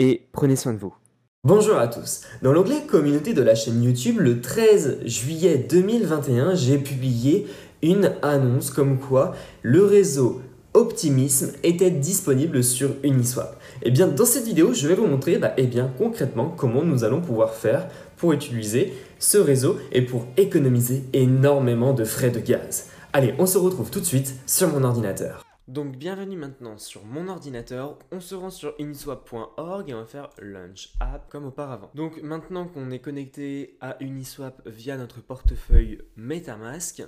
et prenez soin de vous. Bonjour à tous. Dans l'onglet communauté de la chaîne YouTube, le 13 juillet 2021, j'ai publié une annonce comme quoi le réseau Optimisme était disponible sur Uniswap. Et eh bien dans cette vidéo, je vais vous montrer bah, eh bien, concrètement comment nous allons pouvoir faire pour utiliser ce réseau et pour économiser énormément de frais de gaz. Allez, on se retrouve tout de suite sur mon ordinateur. Donc bienvenue maintenant sur mon ordinateur, on se rend sur uniswap.org et on va faire Launch App comme auparavant. Donc maintenant qu'on est connecté à Uniswap via notre portefeuille Metamask,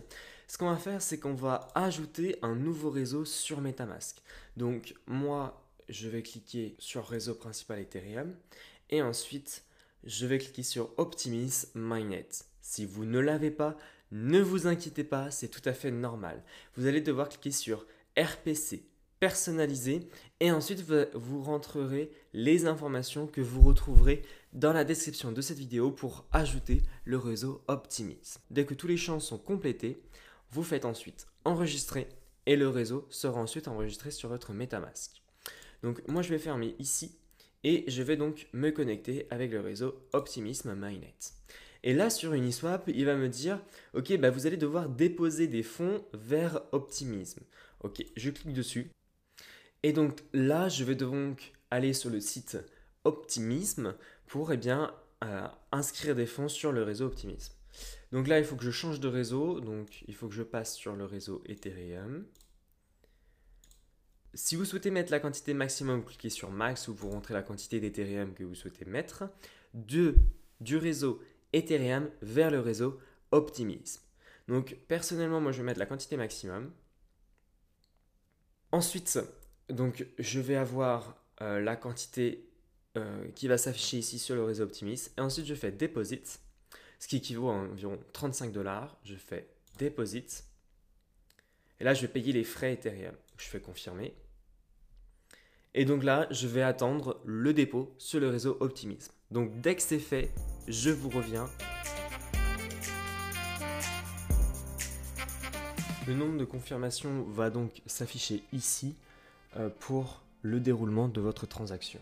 ce qu'on va faire c'est qu'on va ajouter un nouveau réseau sur Metamask. Donc moi je vais cliquer sur réseau principal Ethereum et ensuite je vais cliquer sur Optimis Mainnet. Si vous ne l'avez pas, ne vous inquiétez pas, c'est tout à fait normal. Vous allez devoir cliquer sur RPC personnalisé et ensuite vous rentrerez les informations que vous retrouverez dans la description de cette vidéo pour ajouter le réseau Optimise. Dès que tous les champs sont complétés, vous faites ensuite enregistrer et le réseau sera ensuite enregistré sur votre MetaMask. Donc moi je vais fermer ici et je vais donc me connecter avec le réseau Optimism Mainnet. Et là, sur Uniswap, il va me dire, OK, bah, vous allez devoir déposer des fonds vers Optimism. OK, je clique dessus. Et donc là, je vais donc aller sur le site Optimism pour eh euh, inscrire des fonds sur le réseau Optimism. Donc là, il faut que je change de réseau. Donc il faut que je passe sur le réseau Ethereum. Si vous souhaitez mettre la quantité maximum, vous cliquez sur Max ou vous rentrez la quantité d'Ethereum que vous souhaitez mettre. De, du réseau Ethereum vers le réseau Optimism. Donc personnellement, moi je vais mettre la quantité maximum. Ensuite, donc, je vais avoir euh, la quantité euh, qui va s'afficher ici sur le réseau Optimis. Et ensuite, je fais Deposit, ce qui équivaut à environ 35 dollars. Je fais Deposit. Et là, je vais payer les frais Ethereum. Je fais confirmer. Et donc là, je vais attendre le dépôt sur le réseau Optimism. Donc dès que c'est fait, je vous reviens Le nombre de confirmations va donc s'afficher ici euh, pour le déroulement de votre transaction.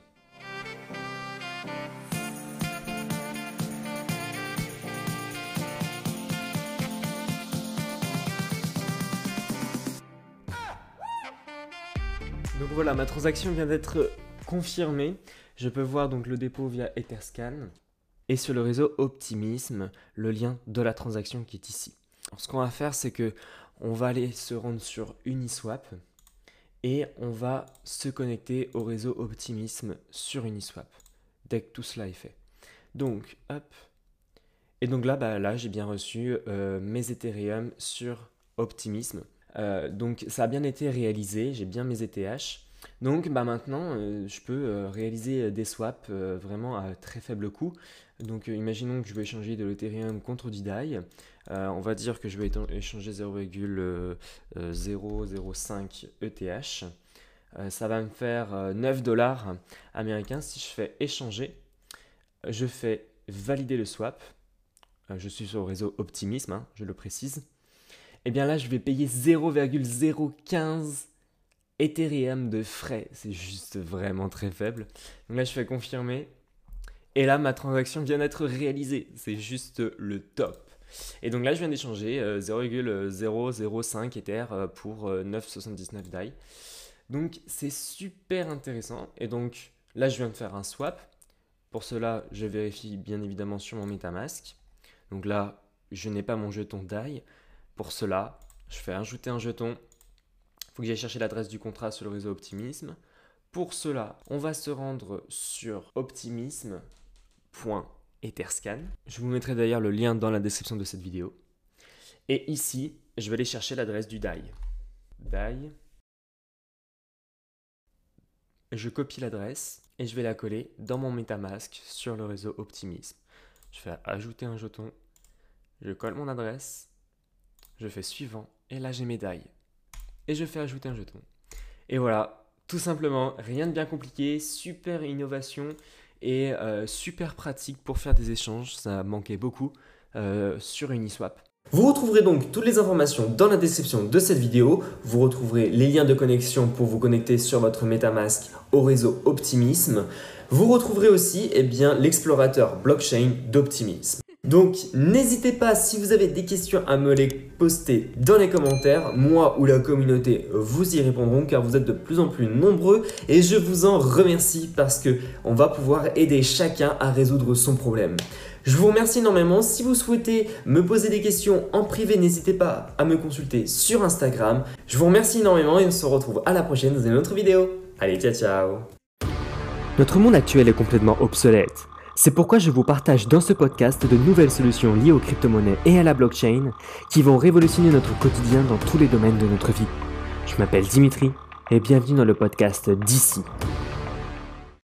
Donc voilà, ma transaction vient d'être confirmée. Je peux voir donc le dépôt via Etherscan et sur le réseau Optimism, le lien de la transaction qui est ici. ce qu'on va faire, c'est que on va aller se rendre sur Uniswap et on va se connecter au réseau Optimisme sur Uniswap dès que tout cela est fait. Donc, hop. Et donc là, bah, là j'ai bien reçu euh, mes Ethereum sur Optimisme. Euh, donc ça a bien été réalisé, j'ai bien mes ETH. Donc bah, maintenant, euh, je peux réaliser des swaps vraiment à très faible coût. Donc imaginons que je vais échanger de l'Ethereum contre du DAI. Euh, on va dire que je vais échanger 0,005 ETH. ça va me faire 9 euh, dollars américains. Si je fais échanger, je fais valider le swap. Euh, je suis sur le réseau Optimisme, hein, je le précise. Et eh bien là, je vais payer 0,015 Ethereum de frais. C'est juste vraiment très faible. Donc là, je fais confirmer. Et là, ma transaction vient d'être réalisée. C'est juste le top. Et donc là, je viens d'échanger 0,005 euh, Ether euh, pour 9,79 euh, DAI. Donc c'est super intéressant. Et donc là, je viens de faire un swap. Pour cela, je vérifie bien évidemment sur mon MetaMask. Donc là, je n'ai pas mon jeton DAI. Pour cela, je fais ajouter un jeton. Il faut que j'aille chercher l'adresse du contrat sur le réseau Optimism. Pour cela, on va se rendre sur optimisme Etherscan. Je vous mettrai d'ailleurs le lien dans la description de cette vidéo. Et ici, je vais aller chercher l'adresse du DAI. DAI. je copie l'adresse et je vais la coller dans mon MetaMask sur le réseau Optimisme. Je fais ajouter un jeton, je colle mon adresse, je fais suivant et là j'ai médaille. Et je fais ajouter un jeton. Et voilà, tout simplement, rien de bien compliqué, super innovation et euh, super pratique pour faire des échanges, ça manquait beaucoup euh, sur Uniswap. Vous retrouverez donc toutes les informations dans la description de cette vidéo. Vous retrouverez les liens de connexion pour vous connecter sur votre MetaMask au réseau Optimisme. Vous retrouverez aussi eh l'explorateur blockchain d'Optimisme. Donc n'hésitez pas si vous avez des questions à me les poster dans les commentaires. Moi ou la communauté vous y répondront car vous êtes de plus en plus nombreux et je vous en remercie parce que on va pouvoir aider chacun à résoudre son problème. Je vous remercie énormément. Si vous souhaitez me poser des questions en privé, n'hésitez pas à me consulter sur Instagram. Je vous remercie énormément et on se retrouve à la prochaine dans une autre vidéo. Allez, ciao ciao Notre monde actuel est complètement obsolète. C'est pourquoi je vous partage dans ce podcast de nouvelles solutions liées aux crypto-monnaies et à la blockchain qui vont révolutionner notre quotidien dans tous les domaines de notre vie. Je m'appelle Dimitri et bienvenue dans le podcast d'ici.